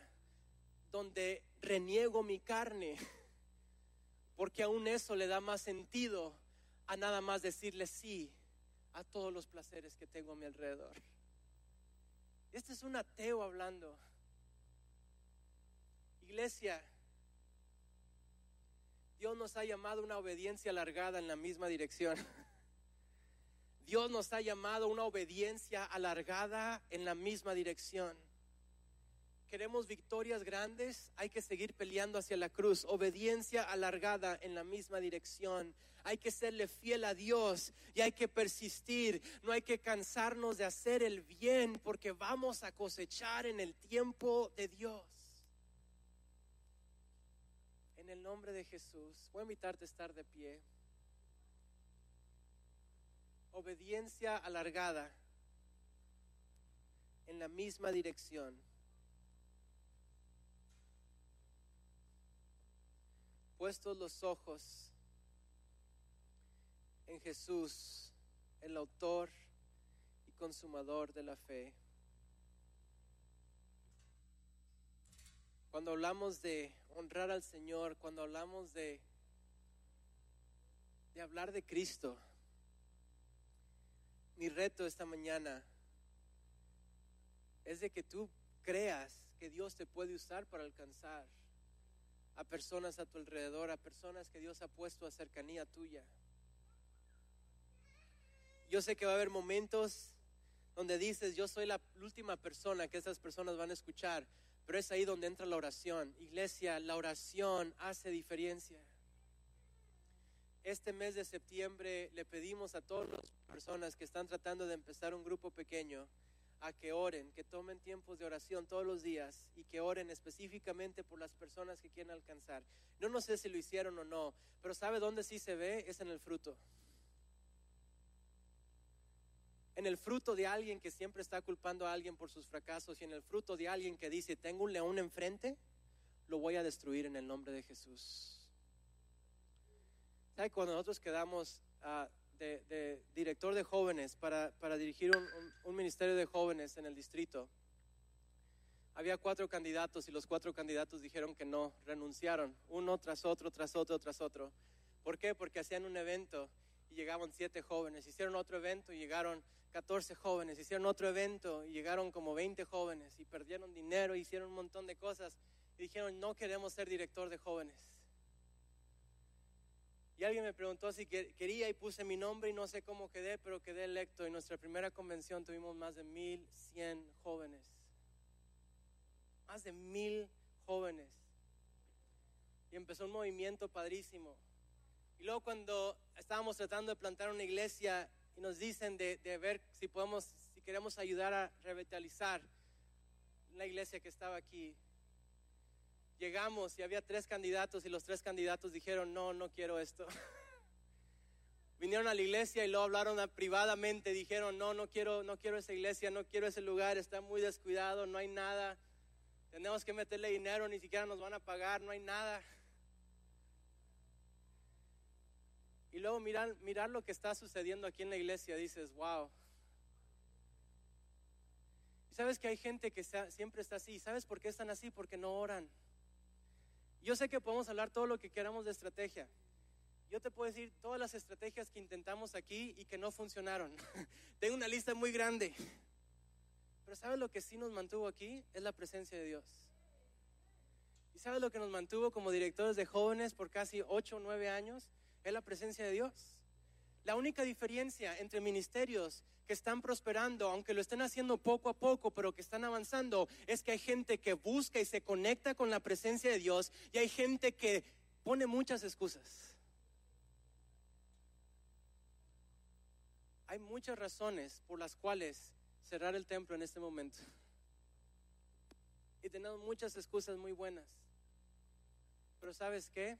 donde reniego mi carne, porque aún eso le da más sentido a nada más decirle sí a todos los placeres que tengo a mi alrededor. Este es un ateo hablando. Iglesia, Dios nos ha llamado una obediencia alargada en la misma dirección. Dios nos ha llamado una obediencia alargada en la misma dirección. Queremos victorias grandes, hay que seguir peleando hacia la cruz. Obediencia alargada en la misma dirección. Hay que serle fiel a Dios y hay que persistir. No hay que cansarnos de hacer el bien porque vamos a cosechar en el tiempo de Dios. El nombre de Jesús, voy a invitarte a estar de pie. Obediencia alargada en la misma dirección. Puestos los ojos en Jesús, el autor y consumador de la fe. Cuando hablamos de honrar al Señor, cuando hablamos de, de hablar de Cristo, mi reto esta mañana es de que tú creas que Dios te puede usar para alcanzar a personas a tu alrededor, a personas que Dios ha puesto a cercanía tuya. Yo sé que va a haber momentos donde dices, yo soy la última persona que esas personas van a escuchar, pero es ahí donde entra la oración. Iglesia, la oración hace diferencia. Este mes de septiembre le pedimos a todas las personas que están tratando de empezar un grupo pequeño a que oren, que tomen tiempos de oración todos los días y que oren específicamente por las personas que quieren alcanzar. No, no sé si lo hicieron o no, pero ¿sabe dónde sí se ve? Es en el fruto en el fruto de alguien que siempre está culpando a alguien por sus fracasos y en el fruto de alguien que dice, tengo un león enfrente, lo voy a destruir en el nombre de Jesús. ¿Sabe cuando nosotros quedamos ah, de, de director de jóvenes para, para dirigir un, un- un ministerio de jóvenes en el distrito? Había cuatro candidatos y los cuatro candidatos dijeron que no, renunciaron, uno tras otro, tras otro, tras otro. ¿Por qué? Porque hacían un evento y llegaban siete jóvenes, hicieron otro evento y llegaron 14 jóvenes, hicieron otro evento y llegaron como 20 jóvenes y perdieron dinero, hicieron un montón de cosas y dijeron, no queremos ser director de jóvenes. Y alguien me preguntó si que- quería y puse mi nombre y no sé cómo quedé, pero quedé electo. En nuestra primera convención tuvimos más de 1100 jóvenes. Más de mil jóvenes. Y empezó un movimiento padrísimo. Y luego cuando estábamos tratando de plantar una iglesia y nos dicen de, de ver si podemos, si queremos ayudar a revitalizar la iglesia que estaba aquí, llegamos y había tres candidatos y los tres candidatos dijeron, no, no quiero esto. Vinieron a la iglesia y luego hablaron privadamente, dijeron, no, no quiero, no quiero esa iglesia, no quiero ese lugar, está muy descuidado, no hay nada. Tenemos que meterle dinero, ni siquiera nos van a pagar, no hay nada. Y luego mirar, mirar lo que está sucediendo aquí en la iglesia, dices, wow. Y sabes que hay gente que siempre está así. ¿Sabes por qué están así? Porque no oran. Yo sé que podemos hablar todo lo que queramos de estrategia. Yo te puedo decir todas las estrategias que intentamos aquí y que no funcionaron. Tengo una lista muy grande. Pero ¿sabes lo que sí nos mantuvo aquí? Es la presencia de Dios. ¿Y sabes lo que nos mantuvo como directores de jóvenes por casi 8 o 9 años? Es la presencia de Dios. La única diferencia entre ministerios que están prosperando, aunque lo estén haciendo poco a poco, pero que están avanzando, es que hay gente que busca y se conecta con la presencia de Dios y hay gente que pone muchas excusas. Hay muchas razones por las cuales cerrar el templo en este momento. Y tenemos muchas excusas muy buenas. Pero ¿sabes qué?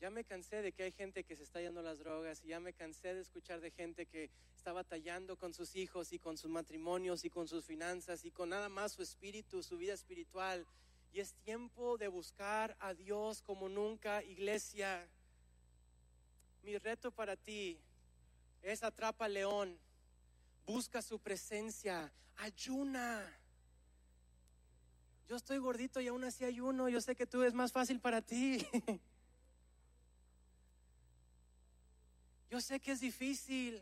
Ya me cansé de que hay gente que se está yendo a las drogas y ya me cansé de escuchar de gente que está batallando con sus hijos y con sus matrimonios y con sus finanzas y con nada más su espíritu, su vida espiritual. Y es tiempo de buscar a Dios como nunca, iglesia. Mi reto para ti es atrapa al león, busca su presencia, ayuna. Yo estoy gordito y aún así ayuno, yo sé que tú es más fácil para ti. Yo sé que es difícil.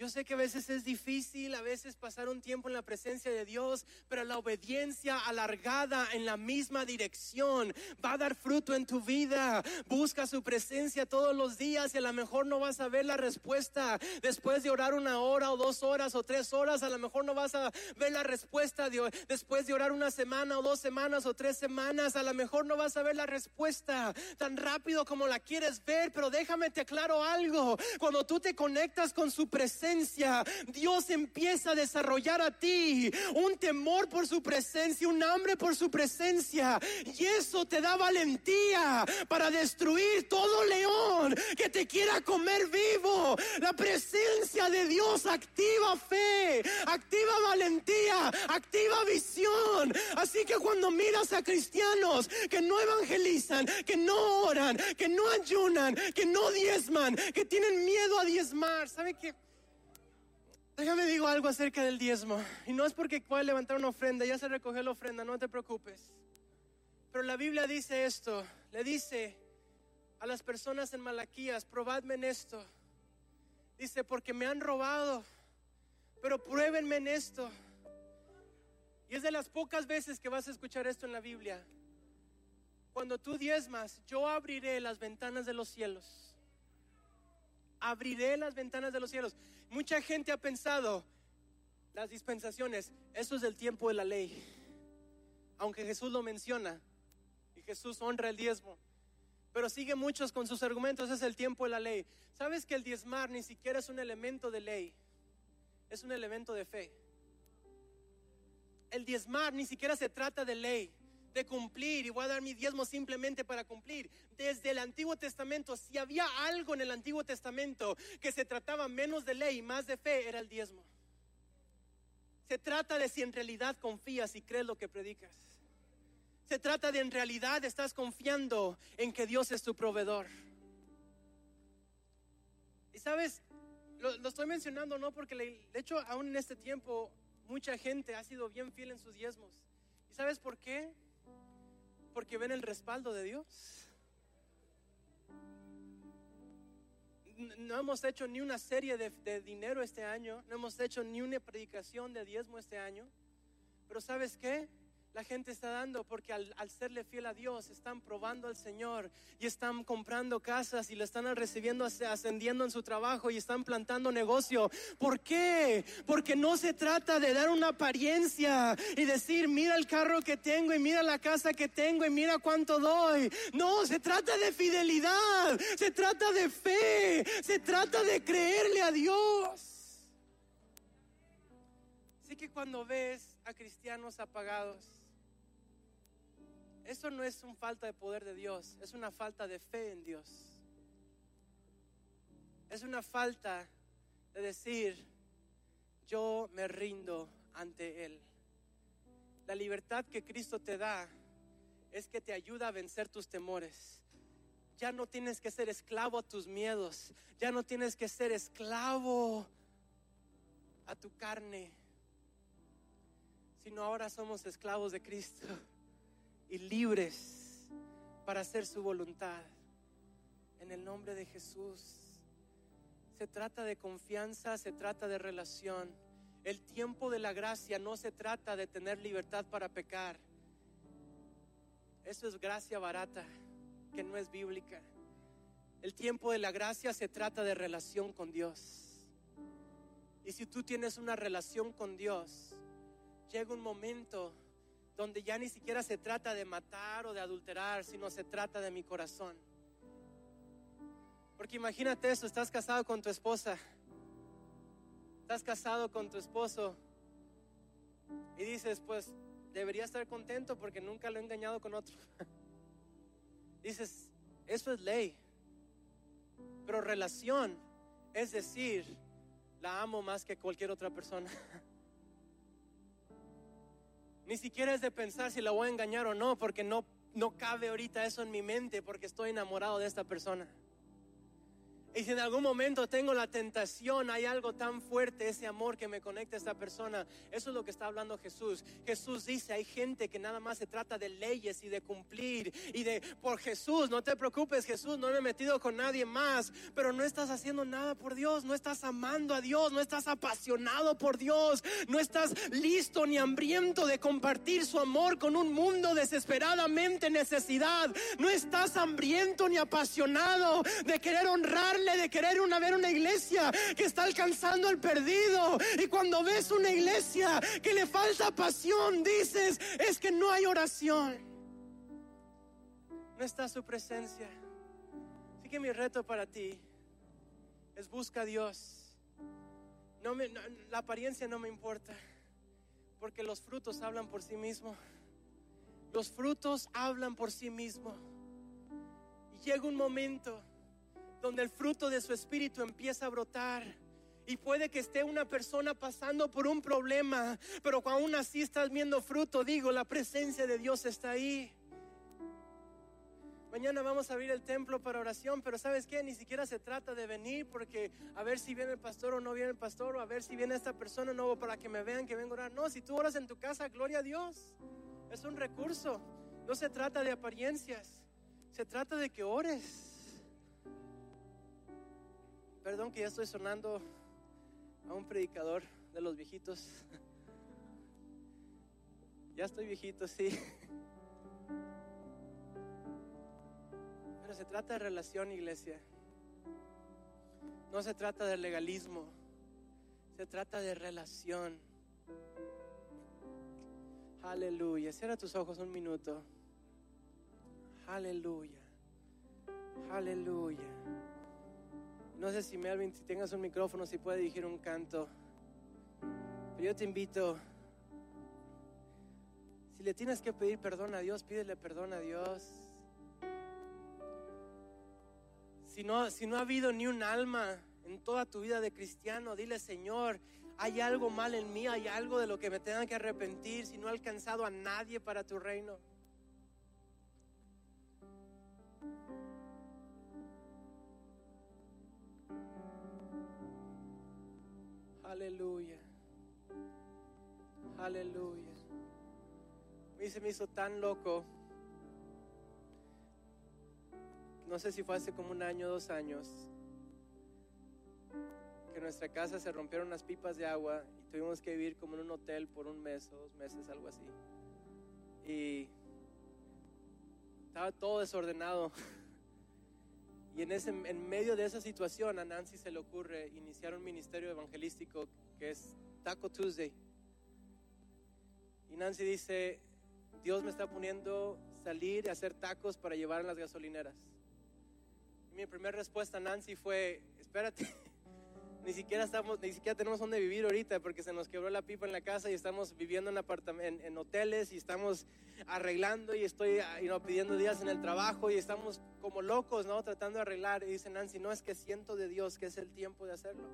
Yo sé que a veces es difícil, a veces pasar un tiempo en la presencia de Dios, pero la obediencia alargada en la misma dirección va a dar fruto en tu vida. Busca su presencia todos los días y a lo mejor no vas a ver la respuesta después de orar una hora o dos horas o tres horas. A lo mejor no vas a ver la respuesta de- después de orar una semana o dos semanas o tres semanas. A lo mejor no vas a ver la respuesta tan rápido como la quieres ver, pero déjame te aclaro algo. Cuando tú te conectas con su presencia, Dios empieza a desarrollar a ti un temor por su presencia, un hambre por su presencia. Y eso te da valentía para destruir todo león que te quiera comer vivo. La presencia de Dios activa fe, activa valentía, activa visión. Así que cuando miras a cristianos que no evangelizan, que no oran, que no ayunan, que no diezman, que tienen miedo a diezmar, ¿sabe qué? Déjame digo algo acerca del diezmo. Y no es porque pueda levantar una ofrenda, ya se recogió la ofrenda, no te preocupes. Pero la Biblia dice esto, le dice a las personas en Malaquías, probadme en esto. Dice, porque me han robado, pero pruébenme en esto. Y es de las pocas veces que vas a escuchar esto en la Biblia. Cuando tú diezmas, yo abriré las ventanas de los cielos. Abriré las ventanas de los cielos. Mucha gente ha pensado, las dispensaciones, eso es del tiempo de la ley. Aunque Jesús lo menciona y Jesús honra el diezmo. Pero sigue muchos con sus argumentos, es el tiempo de la ley. ¿Sabes que el diezmar ni siquiera es un elemento de ley? Es un elemento de fe. El diezmar ni siquiera se trata de ley, de cumplir y voy a dar mi diezmo simplemente para cumplir. Desde el Antiguo Testamento, si había algo en el Antiguo Testamento que se trataba menos de ley y más de fe, era el diezmo. Se trata de si en realidad confías y crees lo que predicas. Se trata de en realidad estás confiando en que Dios es tu proveedor. sabes, lo, lo estoy mencionando no porque le- de hecho aún en este tiempo mucha gente ha sido bien fiel en sus diezmos. ¿Y sabes por qué? Porque ven el respaldo de Dios. No hemos hecho ni una serie de, de dinero este año, no hemos hecho ni una predicación de diezmo este año, pero ¿sabes qué? La gente está dando porque al, al serle fiel a Dios están probando al Señor y están comprando casas y lo están recibiendo, asc- ascendiendo en su trabajo y están plantando negocio. ¿Por qué? Porque no se trata de dar una apariencia y decir, mira el carro que tengo y mira la casa que tengo y mira cuánto doy. No, se trata de fidelidad, se trata de fe, se trata de creerle a Dios. Así que cuando ves a cristianos apagados, eso no es una falta de poder de Dios, es una falta de fe en Dios. Es una falta de decir, yo me rindo ante Él. La libertad que Cristo te da es que te ayuda a vencer tus temores. Ya no tienes que ser esclavo a tus miedos, ya no tienes que ser esclavo a tu carne, sino ahora somos esclavos de Cristo y libres para hacer su voluntad. En el nombre de Jesús. Se trata de confianza, se trata de relación. El tiempo de la gracia no se trata de tener libertad para pecar. Eso es gracia barata, que no es bíblica. El tiempo de la gracia se trata de relación con Dios. Y si tú tienes una relación con Dios, llega un momento donde ya ni siquiera se trata de matar o de adulterar, sino se trata de mi corazón. Porque imagínate eso, estás casado con tu esposa, estás casado con tu esposo y dices, pues debería estar contento porque nunca lo he engañado con otro. Dices, eso es ley. Pero relación es decir, la amo más que cualquier otra persona. Ni siquiera es de pensar si la voy a engañar o no, porque no, no cabe ahorita eso en mi mente, porque estoy enamorado de esta persona. Y si en algún momento tengo la tentación, hay algo tan fuerte, ese amor que me conecta a esta persona. Eso es lo que está hablando Jesús. Jesús dice, hay gente que nada más se trata de leyes y de cumplir y de, por Jesús, no te preocupes Jesús, no me he metido con nadie más, pero no estás haciendo nada por Dios, no estás amando a Dios, no estás apasionado por Dios, no estás listo ni hambriento de compartir su amor con un mundo desesperadamente en necesidad, no estás hambriento ni apasionado de querer honrar de querer una, ver una iglesia que está alcanzando al perdido. Y cuando ves una iglesia que le falta pasión, dices, es que no hay oración. No está su presencia. Así que mi reto para ti es busca a Dios. La apariencia no me importa, porque los frutos hablan por sí mismos. Los frutos hablan por sí mismos. Y llega un momento donde el fruto de su espíritu empieza a brotar. Y puede que esté una persona pasando por un problema, pero aún así estás viendo fruto, digo, la presencia de Dios está ahí. Mañana vamos a abrir el templo para oración, pero ¿sabes qué? Ni siquiera se trata de venir porque a ver si viene el pastor o no viene el pastor, o a ver si viene esta persona no para que me vean que vengo a orar. No, si tú oras en tu casa, gloria a Dios. Es un recurso. No se trata de apariencias, se trata de que ores. Perdón que ya estoy sonando a un predicador de los viejitos. Ya estoy viejito, sí. Pero se trata de relación, iglesia. No se trata de legalismo. Se trata de relación. Aleluya. Cierra tus ojos un minuto. Aleluya. Aleluya. No sé si Melvin, si tengas un micrófono, si puede dirigir un canto. Pero yo te invito, si le tienes que pedir perdón a Dios, pídele perdón a Dios. Si no, si no ha habido ni un alma en toda tu vida de cristiano, dile Señor, hay algo mal en mí, hay algo de lo que me tenga que arrepentir, si no he alcanzado a nadie para tu reino. Aleluya. Aleluya. A mí se me hizo tan loco. No sé si fue hace como un año, dos años, que en nuestra casa se rompieron unas pipas de agua y tuvimos que vivir como en un hotel por un mes o dos meses, algo así. Y estaba todo desordenado. Y en, ese, en medio de esa situación a Nancy se le ocurre iniciar un ministerio evangelístico que es Taco Tuesday. Y Nancy dice, Dios me está poniendo salir y hacer tacos para llevar en las gasolineras. Y mi primera respuesta a Nancy fue, espérate, ni siquiera, estamos, ni siquiera tenemos dónde vivir ahorita porque se nos quebró la pipa en la casa y estamos viviendo en, en, en hoteles y estamos arreglando y estoy pidiendo días en el trabajo y estamos como locos, ¿no? Tratando de arreglar. Y dice Nancy, no es que siento de Dios que es el tiempo de hacerlo.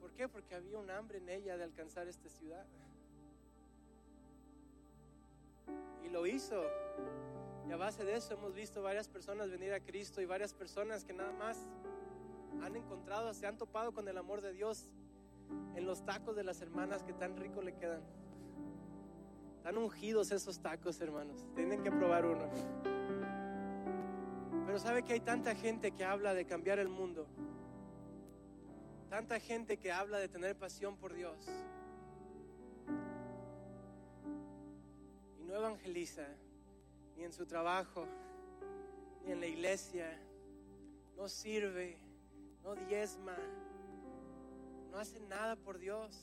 ¿Por qué? Porque había un hambre en ella de alcanzar esta ciudad. Y lo hizo. Y a base de eso hemos visto varias personas venir a Cristo y varias personas que nada más han encontrado, se han topado con el amor de Dios en los tacos de las hermanas que tan rico le quedan. Están ungidos esos tacos, hermanos. Tienen que probar uno. Pero sabe que hay tanta gente que habla de cambiar el mundo. Tanta gente que habla de tener pasión por Dios. Y no evangeliza ni en su trabajo, ni en la iglesia, no sirve, no diezma, no hace nada por Dios.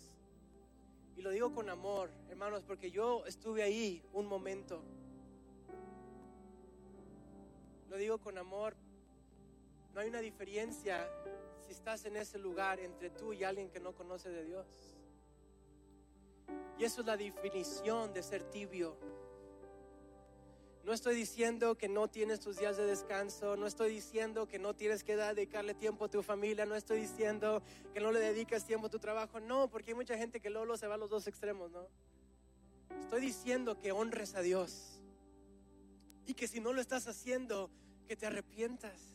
Y lo digo con amor, hermanos, porque yo estuve ahí un momento. Lo digo con amor. No hay una diferencia si estás en ese lugar entre tú y alguien que no conoce de Dios. Y eso es la definición de ser tibio. No estoy diciendo que no tienes tus días de descanso, no estoy diciendo que no tienes que dedicarle tiempo a tu familia, no estoy diciendo que no le dedicas tiempo a tu trabajo, no, porque hay mucha gente que luego se va a los dos extremos, ¿no? Estoy diciendo que honres a Dios y que si no lo estás haciendo, que te arrepientas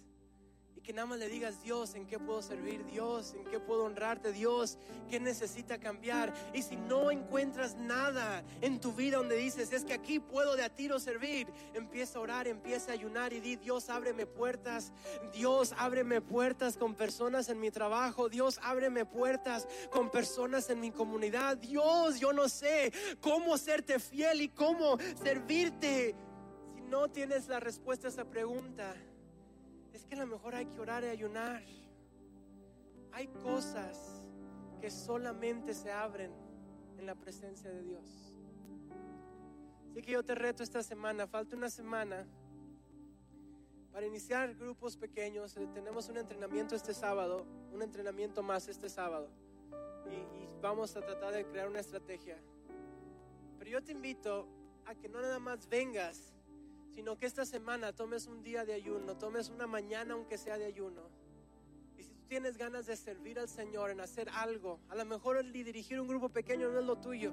que nada más le digas, Dios, ¿en qué puedo servir? Dios, ¿en qué puedo honrarte? Dios, ¿qué necesita cambiar? Y si no encuentras nada en tu vida donde dices, es que aquí puedo de a tiro servir, empieza a orar, empieza a ayunar y di, Dios, ábreme puertas. Dios, ábreme puertas con personas en mi trabajo. Dios, ábreme puertas con personas en mi comunidad. Dios, yo no sé cómo serte fiel y cómo servirte. Si no tienes la respuesta a esa pregunta, que a lo mejor hay que orar y ayunar. Hay cosas que solamente se abren en la presencia de Dios. Así que yo te reto esta semana, falta una semana para iniciar grupos pequeños. Eh, tenemos un entrenamiento este sábado, un entrenamiento más este sábado. Y, y vamos a tratar de crear una estrategia. Pero yo te invito a que no nada más vengas sino que esta semana tomes un día de ayuno, tomes una mañana aunque sea de ayuno. Y si tú tienes ganas de servir al Señor en hacer algo, a lo mejor el dirigir un grupo pequeño no es lo tuyo.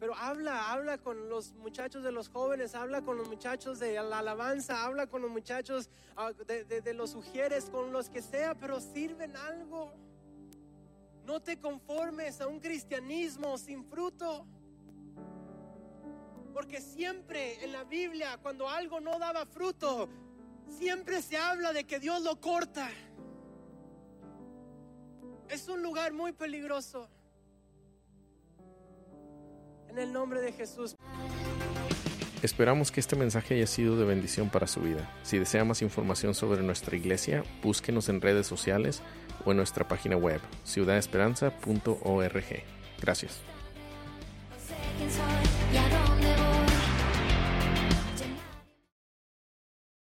Pero habla, habla con los muchachos de los jóvenes, habla con los muchachos de la alabanza, habla con los muchachos ah, de, de los sugieres, con los que sea, pero sirven algo. No te conformes a un cristianismo sin fruto. Porque siempre en la Biblia, cuando algo no daba fruto, siempre se habla de que Dios lo corta. Es un lugar muy peligroso. En el nombre de Jesús. Esperamos que este mensaje haya sido de bendición para su vida. Si desea más información sobre nuestra iglesia, búsquenos en redes sociales o en nuestra página web, ciudadesperanza.org. Gracias.